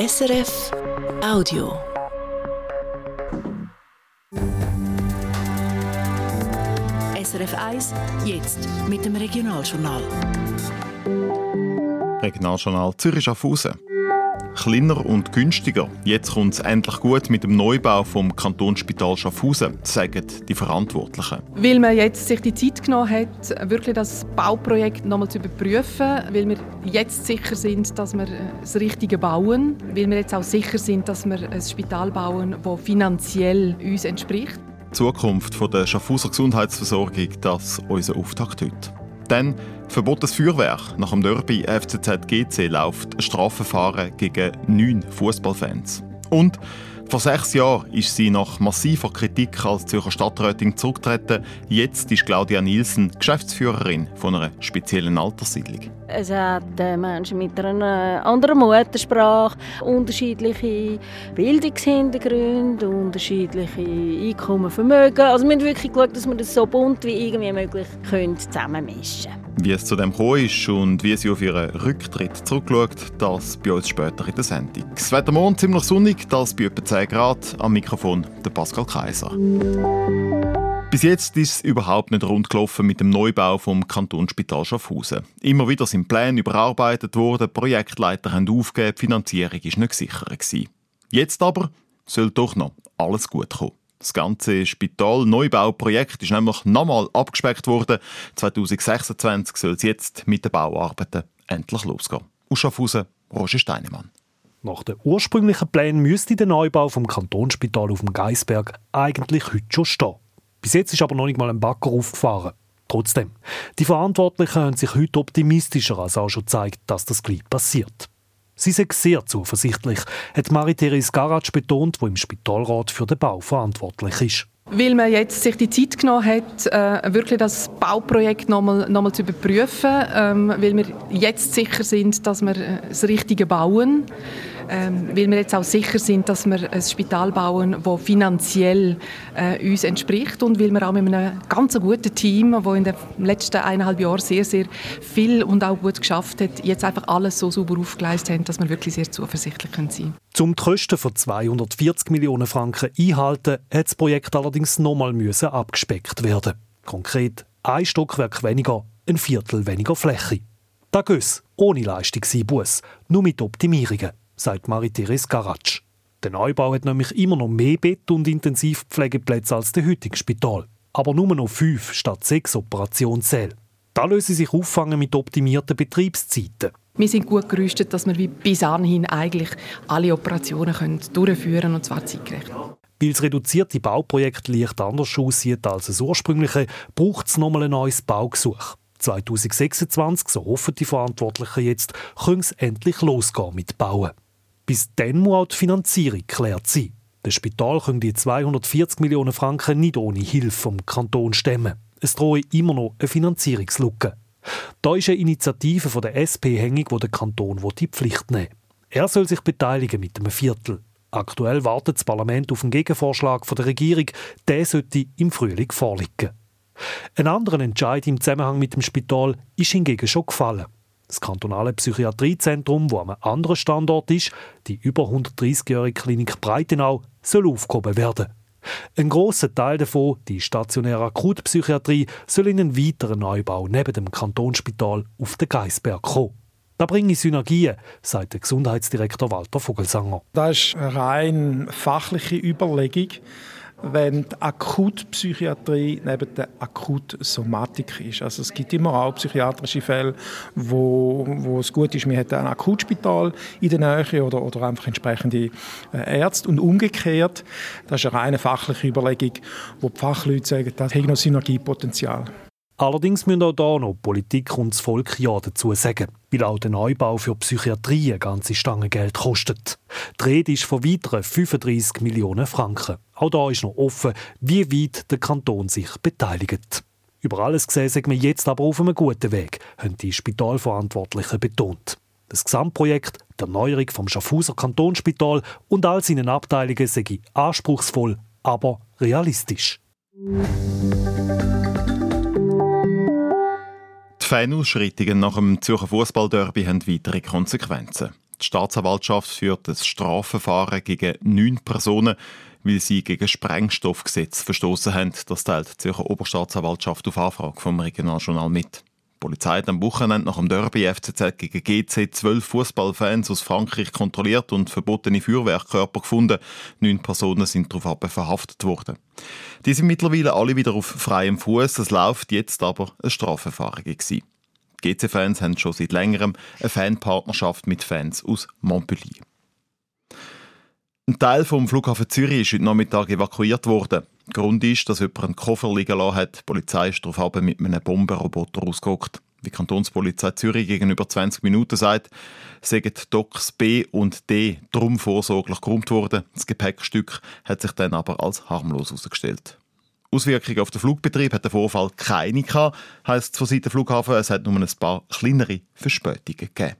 SRF Audio. SRF 1, jetzt mit dem Regionaljournal. Regionaljournal Zürich Schaffhausen. Kleiner und günstiger. Jetzt kommt es endlich gut mit dem Neubau vom Kantonsspital Schaffhausen, sagen die Verantwortlichen. Weil man jetzt sich die Zeit genommen hat, wirklich das Bauprojekt nochmal zu überprüfen, weil wir jetzt sicher sind, dass wir das Richtige bauen, weil wir jetzt auch sicher sind, dass wir ein Spital bauen, das finanziell uns entspricht. Die Zukunft der Schaffhauser Gesundheitsversorgung, das ist unser Auftakt heute. Dann verbotenes Feuerwerk. Nach dem Derby FCZ GC läuft ein Strafverfahren gegen neun Fußballfans. Und vor sechs Jahren ist sie nach massiver Kritik als Zürcher Stadträtin zurückgetreten. Jetzt ist Claudia Nielsen Geschäftsführerin von einer speziellen Alterssiedlung. Es hat äh, Menschen mit einer anderen Muttersprache, unterschiedliche Bildungshintergründe, unterschiedliche Einkommen, Vermögen. Also wir haben wirklich geschaut, dass wir das so bunt wie irgendwie möglich zusammenmischen können. Wie es zu dem gekommen ist und wie sie auf ihren Rücktritt zurückschaut, das bei uns später in der Sendung. Das Wetter morgen ziemlich sonnig, das bei etwa 10 Grad. Am Mikrofon der Pascal Kaiser. Bis jetzt ist es überhaupt nicht rund gelaufen mit dem Neubau vom Kantonsspital Schaffhausen. Immer wieder sind Pläne überarbeitet worden, Projektleiter haben aufgegeben, die Finanzierung war nicht sicher. Jetzt aber soll doch noch alles gut kommen. Das ganze Spital-Neubauprojekt ist nämlich nochmal abgespeckt worden. 2026 soll es jetzt mit den Bauarbeiten endlich losgehen. Aus Schaffhausen, Roger Steinemann. Nach den ursprünglichen Plänen müsste der Neubau vom Kantonsspital auf dem Geisberg eigentlich heute schon stehen. Bis jetzt ist aber noch nicht mal ein Bagger aufgefahren. Trotzdem, die Verantwortlichen haben sich heute optimistischer als auch schon gezeigt, dass das gleich passiert. Sie sind sehr zuversichtlich, hat Marie-Therese Garatsch betont, die im Spitalrat für den Bau verantwortlich ist. Weil man jetzt sich die Zeit genommen hat, äh, wirklich das Bauprojekt nochmal noch zu überprüfen, ähm, weil wir jetzt sicher sind, dass wir äh, das Richtige bauen ähm, weil wir jetzt auch sicher sind, dass wir ein Spital bauen, das finanziell äh, uns entspricht und weil wir auch mit einem ganz guten Team, das in den letzten eineinhalb Jahren sehr, sehr viel und auch gut geschafft hat, jetzt einfach alles so sauber aufgeleistet haben, dass wir wirklich sehr zuversichtlich sein können. Um die Kosten von 240 Millionen Franken einhalten, hat das Projekt allerdings nochmal abgespeckt werden. Konkret ein Stockwerk weniger, ein Viertel weniger Fläche. Das geht ohne Leistungseinbuß, nur mit Optimierungen sagt Marie-Therese Garatsch. Der Neubau hat nämlich immer noch mehr Bett- und Intensivpflegeplätze als der heutige Spital. Aber nur noch fünf statt sechs Operationssäle. Da lösen sich auffangen mit optimierten Betriebszeiten. Wir sind gut gerüstet, dass wir wie bis anhin eigentlich alle Operationen können durchführen können, und zwar zeitgerecht. Weil das reduzierte Bauprojekt leicht anders aussieht als das ursprüngliche, braucht es nochmal ein neues Baugesuch. 2026, so hoffen die Verantwortlichen jetzt, können es endlich losgehen mit Bauen. Bis dann muss auch die Finanzierung geklärt sein. Das Spital können die 240 Millionen Franken nicht ohne Hilfe vom Kanton stemmen. Es drohe immer noch eine Finanzierungslücke. Da ist eine Initiative von der SP hängig, wo der Kanton die Pflicht nehmen Er soll sich beteiligen mit einem Viertel. Aktuell wartet das Parlament auf einen Gegenvorschlag von der Regierung. Der sollte im Frühling vorliegen. Ein anderer Entscheid im Zusammenhang mit dem Spital ist hingegen schon gefallen. Das kantonale Psychiatriezentrum, wo am anderen Standort ist, die über 130-jährige Klinik Breitenau, soll aufgehoben werden. Ein großer Teil davon, die stationäre Akutpsychiatrie, soll in einen weiteren Neubau neben dem Kantonsspital auf den Geisberg kommen. Da bringe Synergien, sagt der Gesundheitsdirektor Walter Vogelsanger. Das ist eine rein fachliche Überlegung wenn die Akutpsychiatrie neben der Akutsomatik ist. Also es gibt immer auch psychiatrische Fälle, wo, wo es gut ist, man hat ein Akutspital in der Nähe oder, oder einfach entsprechende äh, Ärzte und umgekehrt. Das ist eine reine fachliche Überlegung, wo die Fachleute sagen, das hat noch Synergiepotenzial. Allerdings müssen auch hier noch Politik und das Volk Ja dazu sagen, weil auch der Neubau für Psychiatrie eine ganze Stange Geld kostet. Die Rede ist von weiteren 35 Millionen Franken. Auch da ist noch offen, wie weit der Kanton sich beteiligt. Über alles gesehen sind wir jetzt aber auf einem guten Weg, haben die Spitalverantwortlichen betont. Das Gesamtprojekt der Neuerung vom Schaffhauser Kantonsspital und all seinen Abteilungen sei anspruchsvoll, aber realistisch. Fanausschreitungen nach dem Zürcher Fußballderby haben weitere Konsequenzen. Die Staatsanwaltschaft führt ein Strafverfahren gegen neun Personen, weil sie gegen das Sprengstoffgesetz verstoßen haben. Das teilt die Zürcher Oberstaatsanwaltschaft auf Anfrage vom Regionaljournal mit. Die Polizei hat am Wochenende nach dem Derby FCZ gegen GC zwölf Fußballfans aus Frankreich kontrolliert und verbotene Feuerwerkkörper gefunden. Neun Personen sind daraufhin verhaftet worden. Die sind mittlerweile alle wieder auf freiem Fuß. Es läuft jetzt aber eine Strafverfahren gegen GC-Fans haben schon seit längerem eine Fanpartnerschaft mit Fans aus Montpellier. Ein Teil vom Flughafen Zürich ist heute Nachmittag evakuiert worden. Grund ist, dass jemand einen Koffer liegen lassen hat. Die Polizei ist darauf mit einem Bombenroboter ausgerückt. Wie die Kantonspolizei Zürich gegenüber 20 Minuten sagt, sind Docks B und D drum vorsorglich geräumt worden. Das Gepäckstück hat sich dann aber als harmlos herausgestellt. Auswirkungen auf den Flugbetrieb hat der Vorfall keine gehabt, heisst von Seiten Flughafen, es hat nur ein paar kleinere Verspätungen gegeben.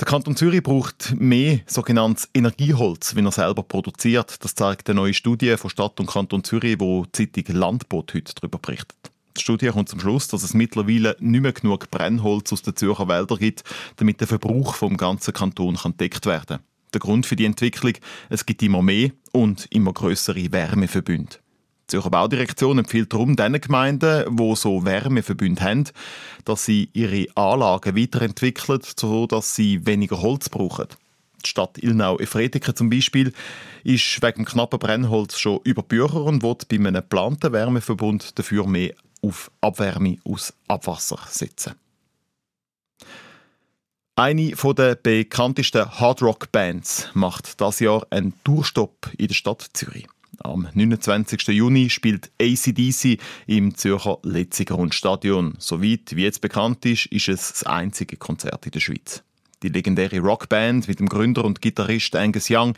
Der Kanton Zürich braucht mehr sogenanntes Energieholz, wenn er selber produziert. Das zeigt eine neue Studie von Stadt und Kanton Zürich, wo die Zeitung Landbot heute darüber berichtet. Die Studie kommt zum Schluss, dass es mittlerweile nicht mehr genug Brennholz aus den Zürcher Wäldern gibt, damit der Verbrauch vom ganzen Kanton kann gedeckt werden kann. Der Grund für die Entwicklung, es gibt immer mehr und immer größere Wärmeverbünde. Die Zürcher Baudirektion empfiehlt darum den Gemeinden, die so Wärmeverbünde haben, dass sie ihre Anlagen weiterentwickeln, sodass sie weniger Holz brauchen. Die Stadt Ilnau-Efretiken zum Beispiel ist wegen knappen Brennholz schon über Bücher und will bei einem geplanten Wärmeverbund dafür mehr auf Abwärme aus Abwasser setzen. Eine der bekanntesten Hardrock-Bands macht das Jahr einen Tourstopp in der Stadt Zürich. Am 29. Juni spielt ACDC im Zürcher Letzigrundstadion. Soweit wie jetzt bekannt ist, ist es das einzige Konzert in der Schweiz. Die legendäre Rockband mit dem Gründer und Gitarrist Angus Young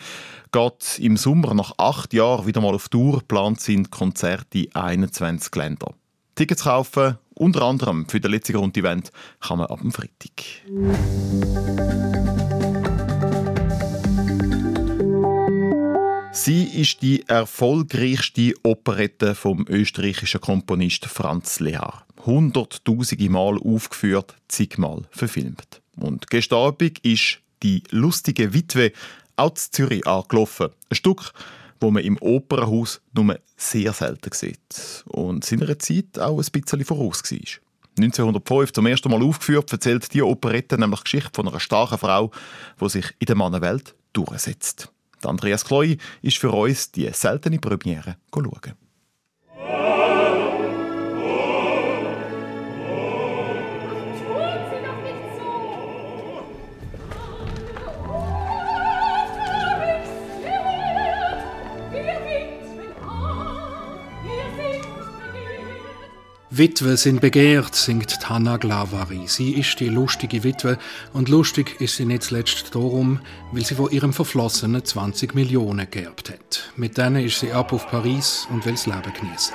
geht im Sommer nach acht Jahren wieder mal auf Tour, plant sind Konzerte in 21 Ländern. Tickets kaufen, unter anderem für den letzten Grund-Event, kann man ab dem Freitag. Sie ist die erfolgreichste Operette vom österreichischen Komponist Franz Lehar. Hunderttausende Mal aufgeführt, zigmal verfilmt. Und gestern Abend ist die lustige Witwe in Zürich angelaufen. Ein Stück, wo man im Opernhaus nur sehr selten sieht und seiner Zeit auch ein bisschen voraus war. 1905 zum ersten Mal aufgeführt, erzählt die Operette nämlich die Geschichte von einer starken Frau, die sich in der Mannenwelt durchsetzt. Andreas Kloy ist für uns die seltene Premiere schauen. Witwe sind begehrt, singt Hanna Glavari. Sie ist die lustige Witwe und lustig ist sie nicht zuletzt darum, weil sie von ihrem Verflossenen 20 Millionen geerbt hat. Mit denen ist sie ab auf Paris und will das Leben genießen.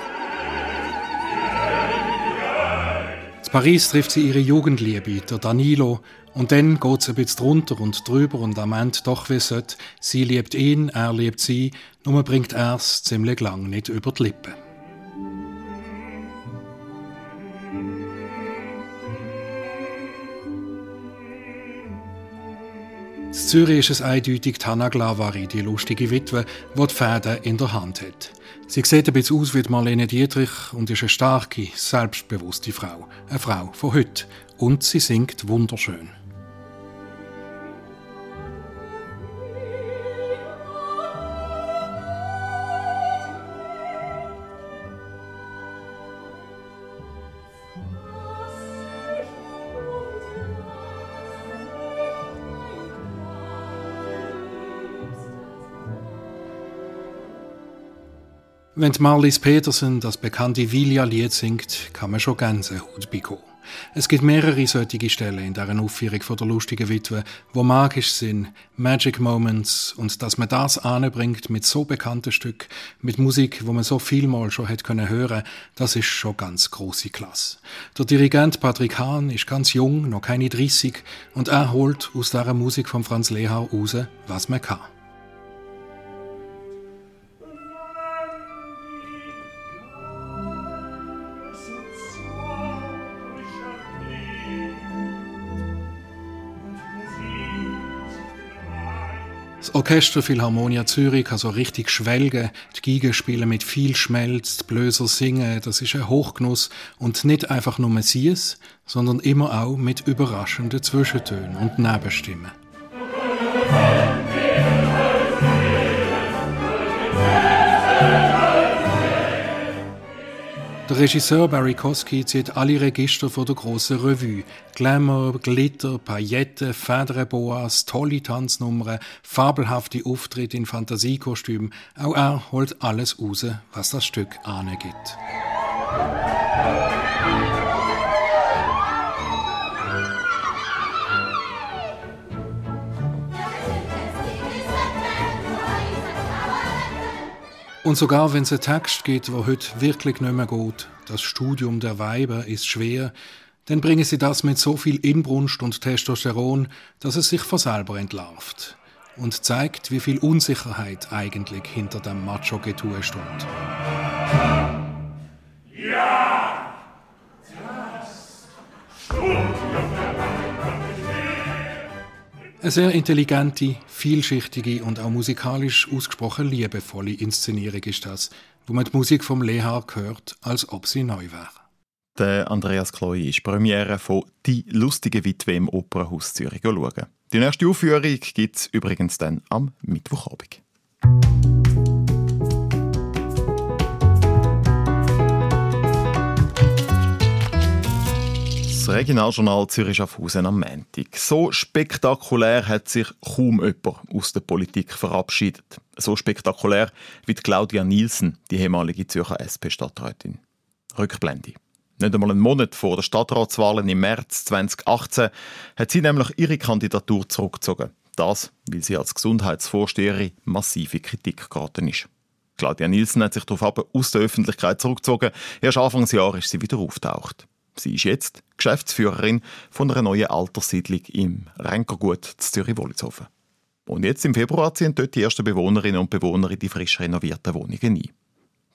In Paris trifft sie ihre Jugendliebe, der Danilo, und dann geht es ein bisschen drunter und drüber und am Ende doch wie sollte. Sie liebt ihn, er liebt sie, nur bringt es ziemlich lang nicht über die Lippen. In Zürich ist es eindeutig Tana Glavari, die lustige Witwe, die die Fäden in der Hand hat. Sie sieht ein bisschen aus wie Marlene Dietrich und ist eine starke, selbstbewusste Frau. Eine Frau von heute. Und sie singt wunderschön. Wenn Marlies Petersen das bekannte Vilja-Lied singt, kann man schon Gänsehaut bekommen. Es gibt mehrere solche Stellen in dieser Aufführung von der lustigen Witwe, wo magisch sind, Magic Moments und dass man das anbringt mit so bekannten Stück, mit Musik, wo man so vielmal schon hätte können hören, das ist schon ganz große Klasse. Der Dirigent Patrick Hahn ist ganz jung, noch keine 30 und er holt aus dieser Musik von Franz Lehau raus, was man kann. Das Orchester Philharmonia Zürich kann so richtig schwelgen, die Giga spielen mit viel Schmelz, die Blöser singen, das ist ein Hochgenuss und nicht einfach nur Sies, sondern immer auch mit überraschenden Zwischentönen und Nebenstimmen. Der Regisseur Barry Kosky zieht alle Register von der grossen Revue. Glamour, Glitter, Pailletten, Federboas, tolle Tanznummern, fabelhafte Auftritte in Fantasiekostümen. Auch er holt alles raus, was das Stück angibt. Und sogar wenn es einen Text gibt, wo heute wirklich nicht mehr geht, das Studium der Weiber ist schwer, dann bringen sie das mit so viel Inbrunst und Testosteron, dass es sich von selber entlarvt und zeigt, wie viel Unsicherheit eigentlich hinter dem Macho-Getue stund. Ja! Das Studium der eine sehr intelligente, vielschichtige und auch musikalisch ausgesprochen liebevolle Inszenierung ist das, wo man die Musik vom Lehar hört, als ob sie neu wäre. Der Andreas Chloe ist Premiere von «Die lustige Witwe» im Opernhaus Zürich schauen. Die nächste Aufführung gibt es übrigens dann am Mittwochabend. Regionaljournal Zürich Schaffhausen am Montag. So spektakulär hat sich kaum jemand aus der Politik verabschiedet. So spektakulär wie Claudia Nielsen, die ehemalige Zürcher SP-Stadträtin. Rückblende. Nicht einmal einen Monat vor der Stadtratswahlen im März 2018 hat sie nämlich ihre Kandidatur zurückgezogen. Das, weil sie als Gesundheitsvorsteherin massive Kritik geraten ist. Claudia Nielsen hat sich darauf aus der Öffentlichkeit zurückgezogen. Erst Anfangsjahr ist sie wieder auftaucht. Sie ist jetzt Geschäftsführerin von einer neuen Alterssiedlung im Renkergut Zürich-Wollishofen. Und jetzt im Februar ziehen dort die ersten Bewohnerinnen und Bewohner in die frisch renovierten Wohnungen ein.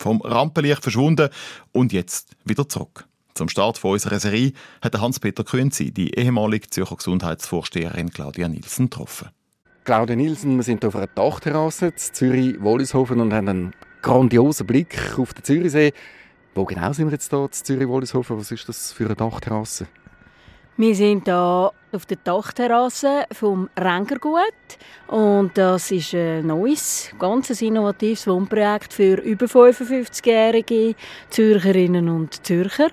Vom Rampenlicht verschwunden und jetzt wieder zurück. Zum Start von unserer Serie hat Hans-Peter Künzi die ehemalige Zürcher Gesundheitsvorsteherin Claudia Nielsen getroffen. Claudia Nielsen, wir sind auf einer Dachterrasse in Zürich-Wollishofen und haben einen grandiosen Blick auf den Zürichsee. Wo genau sind wir jetzt hier in Zürich-Wollishofen? Was ist das für eine Dachterrasse? Wir sind hier auf der Dachterrasse vom Rengergut und das ist ein neues, ganz innovatives Wohnprojekt für über 55-jährige Zürcherinnen und Zürcher.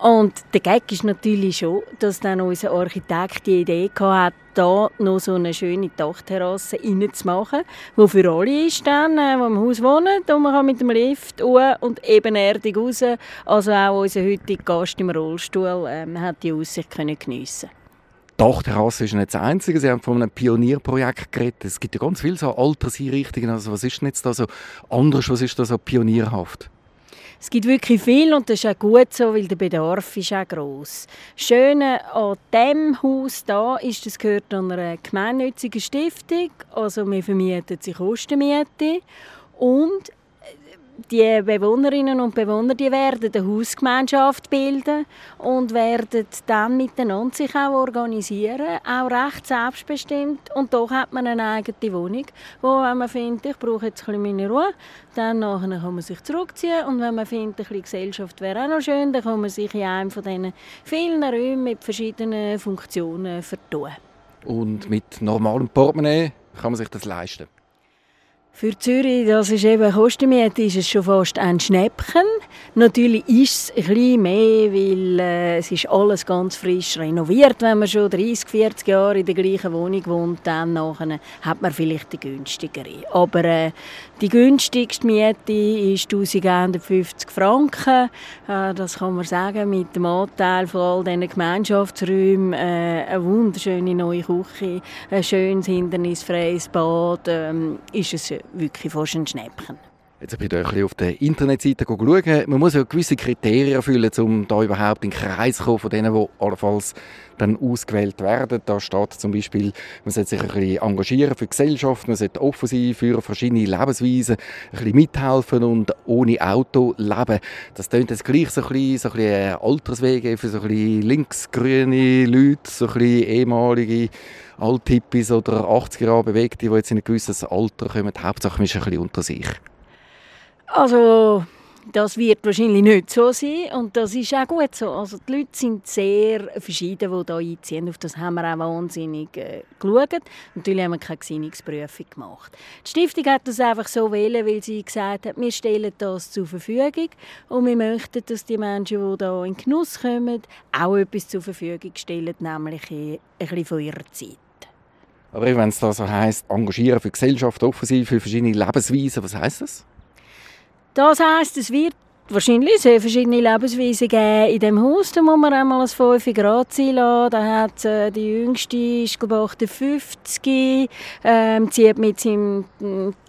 Und der Gag ist natürlich schon, dass dann unser Architekt die Idee hatte, da noch so eine schöne Dachterrasse reinzumachen, die für alle ist, dann, äh, die im Haus wohnen. Und man kann mit dem Lift hoch und ebenerdig raus. Also auch unser heutiger Gast im Rollstuhl ähm, hat die Aussicht können geniessen Dachterrasse ist nicht das Einzige. Sie haben von einem Pionierprojekt geredet. Es gibt ja ganz viele so Alterseinrichtungen. Also was ist denn jetzt da so anders? Was ist da so pionierhaft? Es gibt wirklich viel und das ist auch gut so, weil der Bedarf ist auch gross. Das Schöne an diesem Haus da ist, das gehört einer gemeinnützigen Stiftung. Also wir vermieten sie Kostenmiete und die Bewohnerinnen und Bewohner die werden eine Hausgemeinschaft bilden und werden dann miteinander sich auch organisieren, auch recht selbstbestimmt. Und doch hat man eine eigene Wohnung, wo wenn man findet, ich brauche jetzt ein bisschen meine Ruhe, dann nachher kann man sich zurückziehen und wenn man findet, ein bisschen Gesellschaft wäre auch noch schön, dann kann man sich in einem von diesen vielen Räumen mit verschiedenen Funktionen vertun. Und mit normalem Portemonnaie kann man sich das leisten? Für Zürich, das ist eben Kostenmiete, ist es schon fast ein Schnäppchen. Natürlich ist es ein bisschen mehr, weil äh, es ist alles ganz frisch renoviert. Wenn man schon 30, 40 Jahre in der gleichen Wohnung wohnt, dann nachher hat man vielleicht die günstigere. Aber äh, die günstigste Miete ist 1150 Franken. Äh, das kann man sagen, mit dem Anteil von all diesen Gemeinschaftsräumen, äh, eine wunderschöne neue Küche, ein schönes hindernisfreies Bad, ähm, ist es wirklich fast ein Schnäppchen. Jetzt bin ich ein bisschen auf der Internetseite schauen. Man muss ja gewisse Kriterien erfüllen, um da überhaupt in den Kreis zu kommen von denen, die allenfalls dann ausgewählt werden. Da steht zum Beispiel, man sollte sich ein bisschen engagieren für die Gesellschaft, man sollte offen sein für verschiedene Lebensweisen, ein bisschen mithelfen und ohne Auto leben. Das klingt jetzt gleich so ein bisschen, so ein bisschen Alterswege für so ein bisschen linksgrüne Leute, so ein bisschen ehemalige Althippies oder 80er Jahre Bewegte, die jetzt in ein gewisses Alter kommen. Hauptsache, man ist ein bisschen unter sich. Also das wird wahrscheinlich nicht so sein und das ist auch gut so. Also die Leute sind sehr verschieden, die hier einziehen. Auf das haben wir auch wahnsinnig äh, geschaut. Natürlich haben wir keine Gesinnungsprüfung gemacht. Die Stiftung hat das einfach so wählen, weil sie gesagt hat, wir stellen das zur Verfügung und wir möchten, dass die Menschen, die hier in Genuss kommen, auch etwas zur Verfügung stellen, nämlich ein bisschen von ihrer Zeit. Aber wenn es da so heisst, engagieren für Gesellschaft, offensiv für verschiedene Lebensweisen, was heisst das? Das heisst, es wird wahrscheinlich sehr verschiedene Lebensweisen geben in dem Haus. Da muss man einmal als 5 Grad sein lassen. Da hat äh, die jüngste, ist glaube ich 58, ähm, zieht mit seinem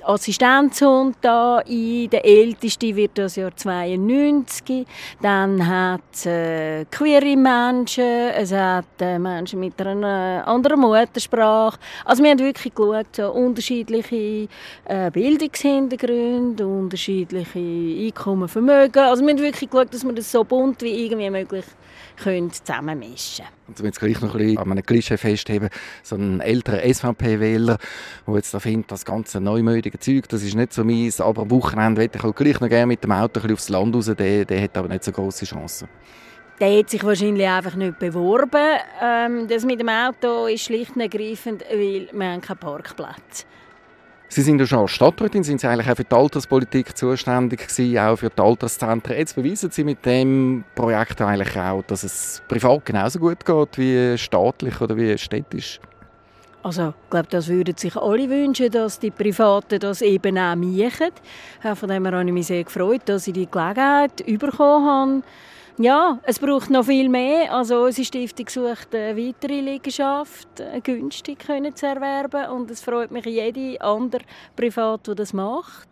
Assistenzhund da ein. Der älteste wird das Jahr 92. Dann hat es äh, queere Menschen, es hat äh, Menschen mit einer anderen Muttersprache. Also wir haben wirklich geschaut, so unterschiedliche äh, Bildungshintergründe, unterschiedliche Einkommen, Vermögen. Also wir haben wirklich geschaut, dass wir das so bunt wie irgendwie möglich können zusammenmischen Und um jetzt gleich noch ein bisschen an einem Klischee festheben, so ein älterer SVP-Wähler, der jetzt da findet, das ganze neumüdige Zeug, das ist nicht so meins, aber am Wochenende möchte ich auch gleich noch gerne mit dem Auto ein aufs Land raus, der, der hat aber nicht so große Chancen. Der hat sich wahrscheinlich einfach nicht beworben. Ähm, das mit dem Auto ist schlicht und ergreifend, weil wir haben keinen Parkplatz haben. Sie sind ja schon als Stadträtin, sind Sie eigentlich auch für die Alterspolitik zuständig gewesen, auch für die Alterszentren. Jetzt beweisen Sie mit dem Projekt eigentlich auch, dass es privat genauso gut geht wie staatlich oder wie städtisch. Also, ich glaube, das würden sich alle wünschen, dass die Privaten das eben auch machen. Von dem her habe ich mich sehr gefreut, dass ich die Gelegenheit bekommen habe ja, es braucht noch viel mehr. Also unsere Stiftung sucht eine weitere Liegenschaft äh, günstig können zu erwerben und es freut mich jede andere Privat, die das macht.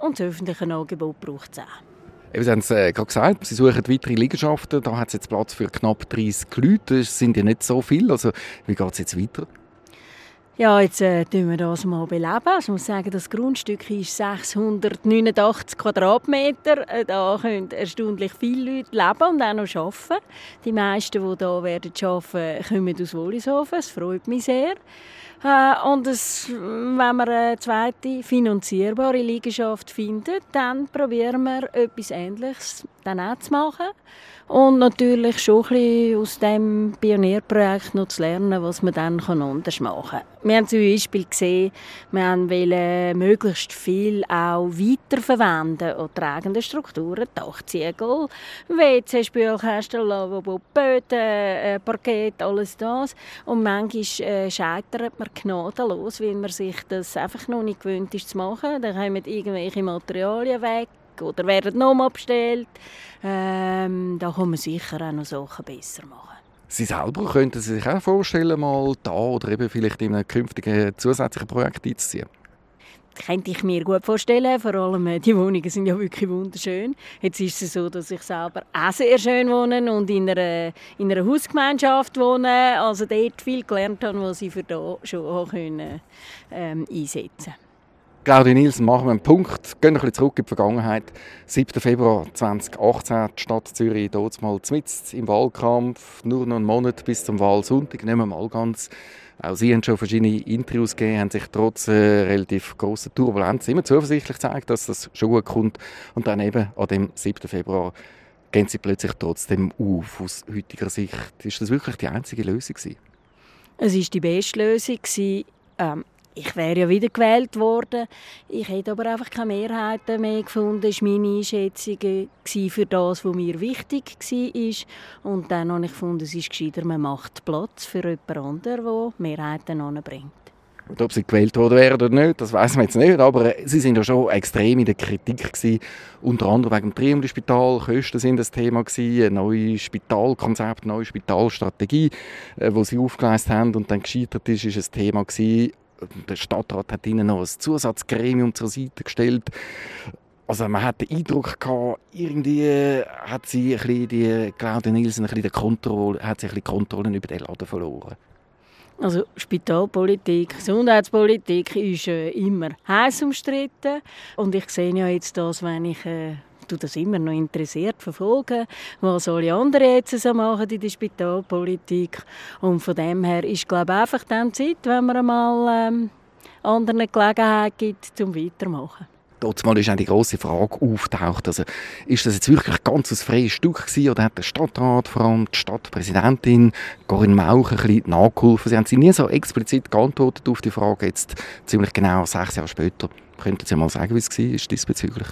Und das öffentliche Angebot braucht es auch. Sie haben es äh, gerade gesagt, Sie suchen weitere Liegenschaften. Da hat es jetzt Platz für knapp 30 Leute. Das sind ja nicht so viele. Also, wie geht es jetzt weiter? Ja, jetzt äh, wir das mal beleben. Also, ich muss sagen, das Grundstück ist 689 Quadratmeter. Äh, da können erstaunlich viele Leute leben und auch noch arbeiten. Die meisten, die hier werden arbeiten, kommen aus Wollishofen. Das freut mich sehr. Äh, und es, wenn wir eine zweite finanzierbare Liegenschaft finden, dann probieren wir etwas Ähnliches dann auch zu machen. Und natürlich schon ein bisschen aus diesem Pionierprojekt noch zu lernen, was man dann anders machen kann. Wir haben zum Beispiel gesehen, wir wollen möglichst viel auch weiterverwenden und tragende Strukturen, Dachziegel, WC, Spülkästen, Lavabo, Böden, äh, Parkett, alles das. Und manchmal äh, scheitert man gnadenlos, weil man sich das einfach noch nicht gewöhnt ist zu machen. Dann kommen irgendwelche Materialien weg oder werden nochmal bestellt. Ähm, da kann man sicher auch noch Sachen besser machen. Sie selber könnten Sie sich auch vorstellen, mal da oder eben vielleicht in einem künftigen zusätzlichen Projekt einzuziehen? Könnte ich mir gut vorstellen. Vor allem äh, die Wohnungen sind ja wirklich wunderschön. Jetzt ist es so, dass ich selber auch sehr schön wohne und in einer, in einer Hausgemeinschaft wohne. Also dort viel gelernt habe, was ich für da schon können, ähm, einsetzen konnte. Claudia Nielsen, machen wir einen Punkt. Gehen ein bisschen zurück in die Vergangenheit. 7. Februar 2018, die Stadt Zürich, dort mal mitten im Wahlkampf, nur noch einen Monat bis zum Wahlsonntag, nehmen wir mal ganz. Auch Sie haben schon verschiedene Interviews gegeben, haben sich trotz äh, relativ grosser Turbulenz immer zuversichtlich gezeigt, dass das schon gut kommt. Und dann eben an dem 7. Februar gehen Sie plötzlich trotzdem auf. Aus heutiger Sicht ist das wirklich die einzige Lösung gewesen? Es ist die beste Lösung ähm, ich wäre ja wieder gewählt worden. Ich hätte aber einfach keine Mehrheiten mehr gefunden. Das war meine Einschätzung für das, was mir wichtig war. Und dann habe ich gefunden, es ist gescheiter, man macht Platz für jemand anderen, der Mehrheiten anbringt. Und ob sie gewählt worden wären oder nicht, das weiß man jetzt nicht. Aber sie sind ja schon extrem in der Kritik gewesen. Unter anderem wegen dem Triumphspital. Kosten sind das Thema gewesen. Ein neues Spitalkonzept, eine neue Spitalstrategie, äh, wo sie aufgeleistet haben und dann gescheitert ist, ist ein Thema gewesen der Stadtrat hat ihnen noch ein Zusatzgremium zur Seite gestellt. Also man hat den Eindruck gehabt, irgendwie hat sie ein bisschen die Claudia Nielsen ein bisschen die Kontrolle, hat sie ein bisschen Kontrolle über den Laden verloren. Also Spitalpolitik, Gesundheitspolitik ist äh, immer heiß umstritten und ich sehe ja jetzt das, wenn ich äh, das immer noch interessiert verfolge, was alle anderen jetzt so machen in der Spitalpolitik und von dem her ist glaube ich einfach dann Zeit, wenn man einmal ähm, anderen Gelegenheit gibt, zum weitermachen. Mal ist auch die grosse Frage auftaucht. Also, ist das jetzt wirklich ganz ein freies Stück gewesen, oder hat der Stadtrat, vor allem die Stadtpräsidentin Corinne Mauch, ein bisschen nachgeholfen? Sie haben sie nie so explizit geantwortet auf die Frage, jetzt ziemlich genau sechs Jahre später. Könnten Sie mal sagen, wie es war diesbezüglich?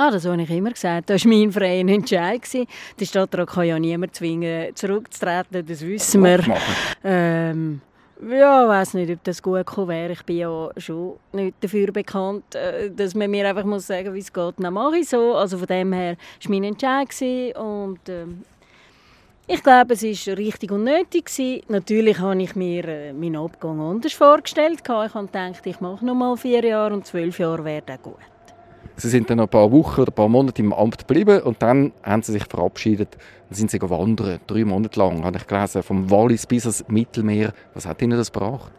Ah, das habe ich immer gesagt. Das war mein freier Entscheid. Der Stadtrat kann ja niemand zwingen, zurückzutreten, das wissen wir. Ähm, ja, ich weiß nicht, ob das gut gekommen wäre. Ich bin ja schon nicht dafür bekannt, äh, dass man mir einfach muss sagen, wie es geht. Dann mache ich so. Also von dem her war mein Entscheid und äh, ich glaube, es war richtig und nötig. Gewesen. Natürlich habe ich mir äh, meinen Abgang anders vorgestellt. Ich habe gedacht, ich mache noch mal vier Jahre und zwölf Jahre wäre gut. Sie sind dann ein paar Wochen oder ein paar Monate im Amt geblieben und dann haben sie sich verabschiedet. Dann sind sie wandern, drei Monate lang, habe ich gelesen, vom Wallis bis ans Mittelmeer. Was hat Ihnen das gebracht?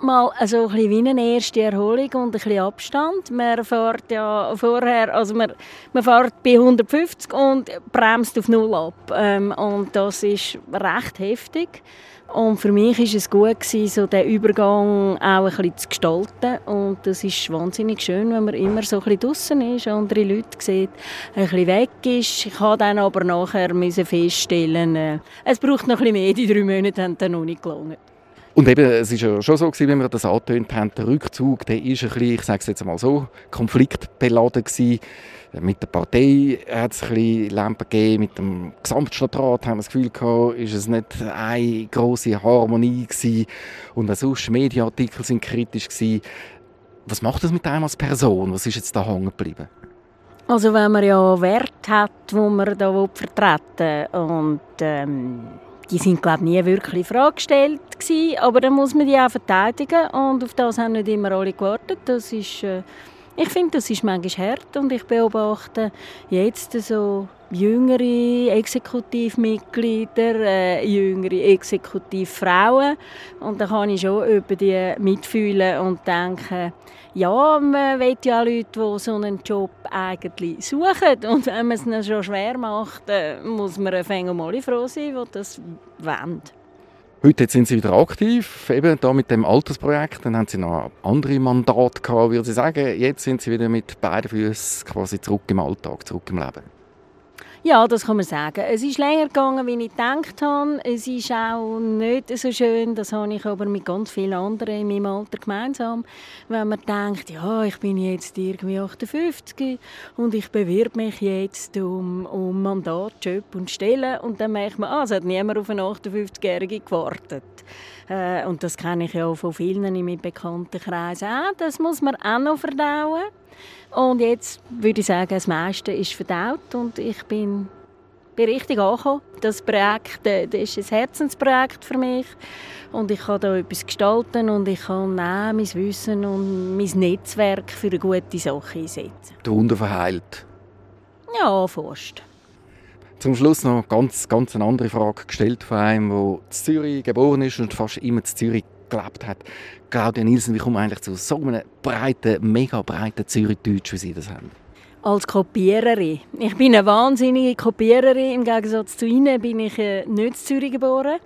Mal also ein bisschen wie eine erste Erholung und ein bisschen Abstand. Man fährt ja vorher, also man, man fährt bei 150 und bremst auf Null ab. Ähm, und das ist recht heftig. Und für mich war es gut, gewesen, so den Übergang auch ein bisschen zu gestalten. Und das ist wahnsinnig schön, wenn man immer so ein bisschen draussen ist, andere Leute sieht, ein bisschen weg ist. Ich habe dann aber nachher feststellen, äh, es braucht noch ein bisschen mehr. Die drei Monate haben dann noch nicht gelangt. Und eben, es ist ja schon so gewesen, wie wir das angetönt haben, der Rückzug, der ist ein bisschen, ich sage es jetzt mal so, konfliktbeladen gewesen. Mit der Partei hat es ein bisschen Lampen gegeben, mit dem Gesamtstadtrat haben wir das Gefühl gehabt, ist es nicht eine große Harmonie gewesen. Und auch sonst Medienartikel sind kritisch gewesen. Was macht das mit einem als Person? Was ist jetzt da hängen geblieben? Also wenn man ja Wert hat, wo man da vertreten und ähm, die sind glaube nie wirklich Frage gestellt gewesen, aber dann muss man die auch verteidigen und auf das haben nicht immer alle gewartet. Das ist äh, ich finde, das ist manchmal hart und ich beobachte jetzt so jüngere Exekutivmitglieder, äh, jüngere Exekutivfrauen und da kann ich schon über die mitfühlen und denken, ja, man will ja Leute, die so einen Job eigentlich suchen und wenn man es ihnen schon schwer macht, äh, muss man ein mal froh sein, die das wollen. Heute sind Sie wieder aktiv, eben da mit dem Altersprojekt. Dann haben Sie noch andere Mandate gehabt, würde ich sagen. Jetzt sind Sie wieder mit beiden Füßen quasi zurück im Alltag, zurück im Leben. Ja, das kann man sagen. Es ist länger gegangen, wie ich gedacht habe. Es ist auch nicht so schön, das habe ich aber mit ganz vielen anderen in meinem Alter gemeinsam. Wenn man denkt, ja, ich bin jetzt irgendwie 58 und ich bewirb mich jetzt um, um Mandat, Job und Stellen und dann merkt man, ah, es hat niemand auf einen 58-Jährigen gewartet. Äh, und das kenne ich ja auch von vielen in meinem Bekanntenkreis auch. Das muss man auch noch verdauen. Und jetzt würde ich sagen, das meiste ist verdaut und ich bin, bin richtig angekommen. Das Projekt äh, das ist ein Herzensprojekt für mich und ich kann da etwas gestalten und ich kann auch mein Wissen und mein Netzwerk für eine gute Sache einsetzen. Der Wunder verheilt? Ja, fast. Zum Schluss noch ganz, ganz eine andere Frage gestellt von einem, der in Zürich geboren ist und fast immer in Zürich gelebt hat. Claudia Nielsen, wie kommt man eigentlich zu so einem breiten, mega breiten Zürich-Deutsch, wie Sie das haben? Als Kopiererin. Ich bin eine wahnsinnige Kopiererin. Im Gegensatz zu Ihnen bin ich äh, nicht in Zürich geboren,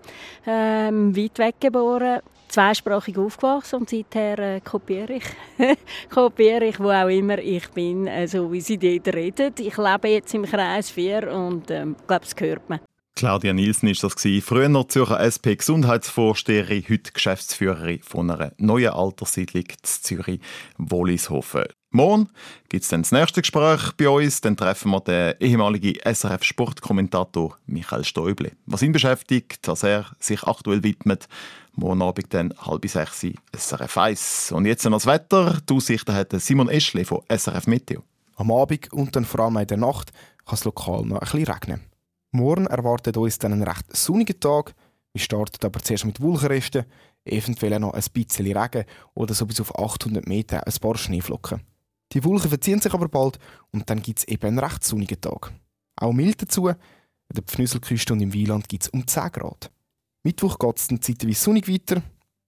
ähm, weit weg geboren, zweisprachig aufgewachsen und seither äh, kopiere ich. kopiere ich, wo auch immer ich bin, äh, so wie Sie dort reden. Ich lebe jetzt im Kreis 4 und ähm, glaube, es gehört mir. Claudia Nielsen war das. Früher noch Zürcher SP Gesundheitsvorsteherin, heute Geschäftsführerin von einer neuen Alterssiedlung in Zürich, Wollishofen. Morgen gibt es dann das nächste Gespräch bei uns. Dann treffen wir den ehemaligen SRF-Sportkommentator Michael Stäuble. Was ihn beschäftigt, dass er sich aktuell widmet. Morgen Abend dann halb sechs SRF 1. Und jetzt noch das Wetter. Die Aussichten hat Simon Eschle von SRF Meteo. Am Abend und dann vor allem in der Nacht kann es lokal noch ein bisschen regnen. Morgen erwartet uns dann ein recht sonniger Tag. Wir starten aber zuerst mit Wolkenresten, eventuell noch ein bisschen Regen oder so bis auf 800 Meter ein paar Schneeflocken. Die Wolken verziehen sich aber bald und dann gibt es eben einen recht sonnigen Tag. Auch mild dazu, an der Pfnüsselküste und im Wieland gibt es um 10 Grad. Mittwoch geht es dann zeitweise sonnig weiter,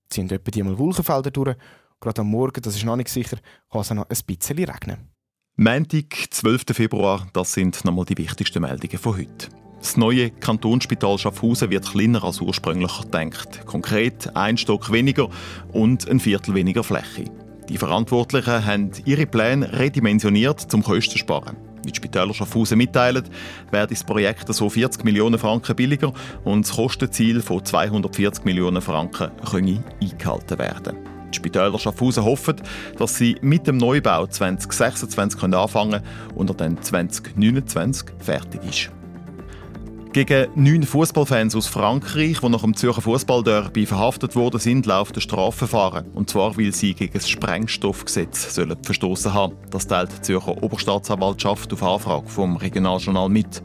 ziehen etwa die mal Wolkenfelder durch. Gerade am Morgen, das ist noch nicht sicher, kann es noch ein bisschen regnen. Montag, 12. Februar, das sind nochmal die wichtigsten Meldungen von heute. Das neue Kantonsspital Schaffhausen wird kleiner als ursprünglich gedacht. Konkret ein Stock weniger und ein Viertel weniger Fläche. Die Verantwortlichen haben ihre Pläne redimensioniert, um Kosten zu sparen. Wie die Spitäler Schaffhausen mitteilen, werde das Projekt so 40 Millionen Franken billiger und das Kostenziel von 240 Millionen Franken könne eingehalten werden. Die Spitäler Schaffhausen hoffen, dass sie mit dem Neubau 2026 anfangen können und er dann 2029 fertig ist. Gegen neun Fußballfans aus Frankreich, die nach dem Zürcher Fußballderby verhaftet worden sind, läuft ein Strafverfahren. Und zwar, weil sie gegen das Sprengstoffgesetz sollen verstoßen haben. Das teilt die Zürcher Oberstaatsanwaltschaft auf Anfrage vom Regionaljournal mit.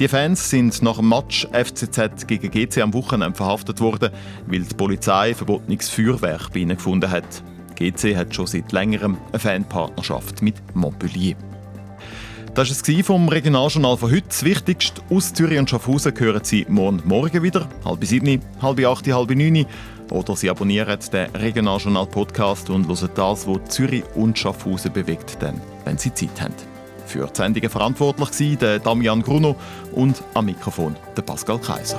Die Fans sind nach dem Match FCZ gegen GC am Wochenende verhaftet worden, weil die Polizei verbotenes Feuerwerk bei ihnen gefunden hat. GC hat schon seit längerem eine Fanpartnerschaft mit Montpellier. Das war es vom Regionaljournal von heute. Das Wichtigste aus Zürich und Schaffhausen hören Sie morgen, morgen wieder. Halb sieben, halb acht, halb neun. Oder Sie abonnieren den Regionaljournal-Podcast und hören das, was Zürich und Schaffhausen bewegt, dann, wenn Sie Zeit haben. Für die Sendungen verantwortlich waren Damian Gruno und am Mikrofon der Pascal Kaiser.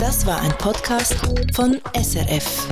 Das war ein Podcast von SRF.